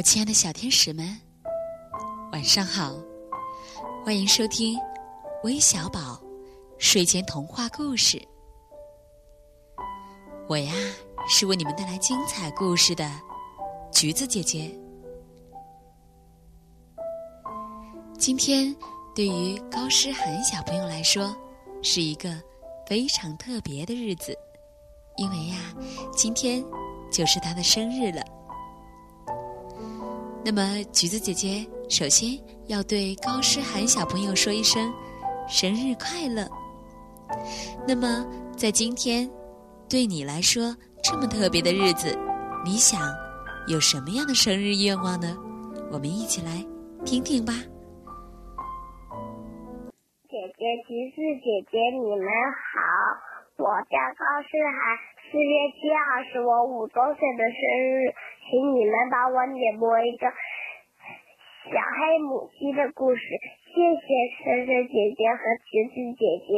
我亲爱的小天使们，晚上好！欢迎收听微小宝睡前童话故事。我呀，是为你们带来精彩故事的橘子姐姐。今天对于高诗涵小朋友来说，是一个非常特别的日子，因为呀，今天就是他的生日了。那么，橘子姐姐首先要对高诗涵小朋友说一声生日快乐。那么，在今天对你来说这么特别的日子，你想有什么样的生日愿望呢？我们一起来听听吧。姐姐，橘子姐姐，你们好，我叫高诗涵，四月七号是我五周岁的生日。请你们帮我点播一个小黑母鸡的故事，谢谢深深姐姐和橘子姐姐。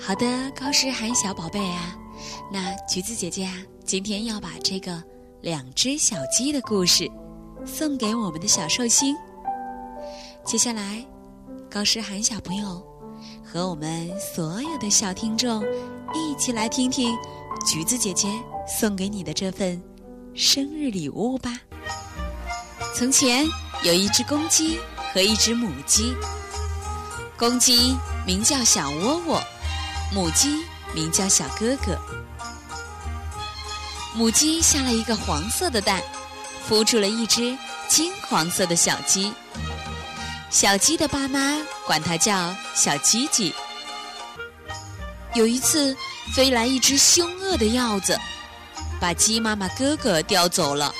好的，高诗涵小宝贝啊，那橘子姐姐啊，今天要把这个两只小鸡的故事送给我们的小寿星。接下来，高诗涵小朋友和我们所有的小听众一起来听听橘子姐姐送给你的这份。生日礼物吧。从前有一只公鸡和一只母鸡，公鸡名叫小窝窝，母鸡名叫小哥哥。母鸡下了一个黄色的蛋，孵出了一只金黄色的小鸡。小鸡的爸妈管它叫小鸡鸡。有一次，飞来一只凶恶的鹞子。把鸡妈妈哥哥叼走了，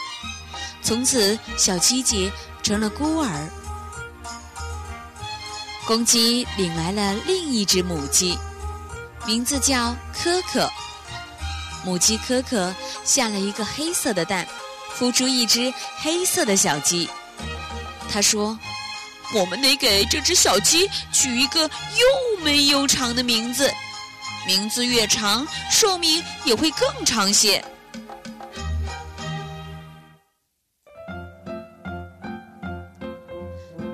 从此小鸡鸡成了孤儿。公鸡领来了另一只母鸡，名字叫可可。母鸡可可下了一个黑色的蛋，孵出一只黑色的小鸡。他说：“我们得给这只小鸡取一个又美又长的名字，名字越长，寿命也会更长些。”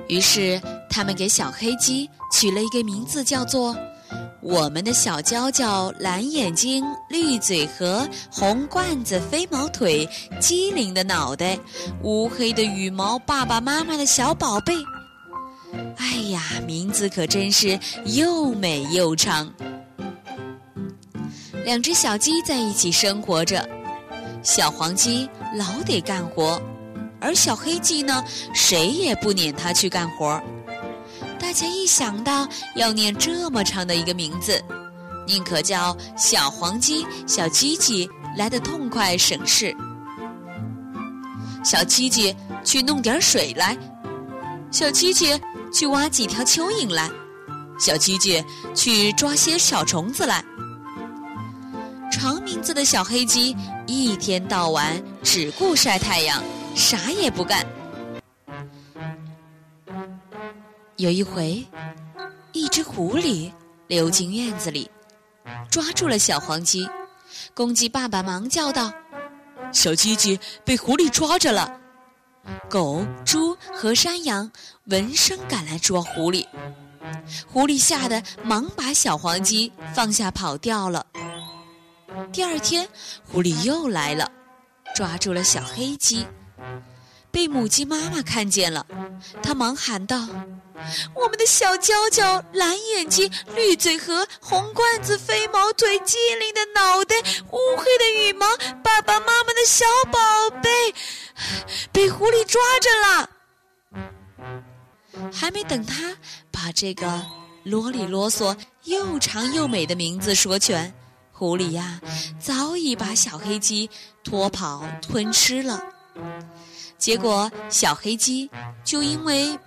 于是，他们给小黑鸡取了一个名字，叫做“我们的小娇娇，蓝眼睛，绿嘴和，红冠子，飞毛腿，机灵的脑袋，乌黑的羽毛，爸爸妈妈的小宝贝。”哎呀，名字可真是又美又长。两只小鸡在一起生活着，小黄鸡老得干活。而小黑鸡呢，谁也不撵它去干活。大家一想到要念这么长的一个名字，宁可叫小黄鸡、小鸡鸡来的痛快省事。小鸡鸡去弄点水来，小鸡鸡去挖几条蚯蚓来，小鸡鸡去抓些小虫子来。长名字的小黑鸡一天到晚只顾晒太阳。啥也不干。有一回，一只狐狸溜进院子里，抓住了小黄鸡。公鸡爸爸忙叫道：“小鸡鸡被狐狸抓着了！”狗、猪和山羊闻声赶来捉狐狸。狐狸吓得忙把小黄鸡放下跑掉了。第二天，狐狸又来了，抓住了小黑鸡。被母鸡妈妈看见了，它忙喊道：“我们的小娇娇，蓝眼睛，绿嘴和，红冠子，飞毛腿，机灵的脑袋，乌黑的羽毛，爸爸妈妈的小宝贝，被狐狸抓着了。”还没等他把这个啰里啰嗦、又长又美的名字说全，狐狸呀，早已把小黑鸡拖跑吞吃了。结果，小黑鸡就因为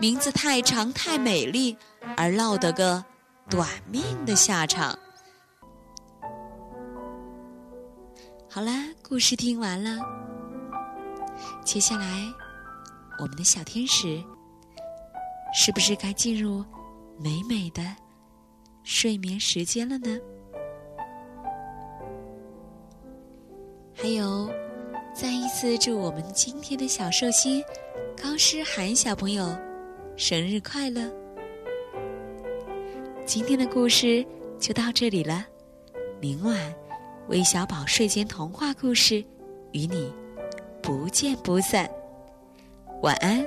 名字太长太美丽，而落得个短命的下场。好啦，故事听完了，接下来我们的小天使是不是该进入美美的睡眠时间了呢？还有。再一次祝我们今天的小寿星高诗涵小朋友生日快乐！今天的故事就到这里了，明晚微小宝睡前童话故事与你不见不散，晚安。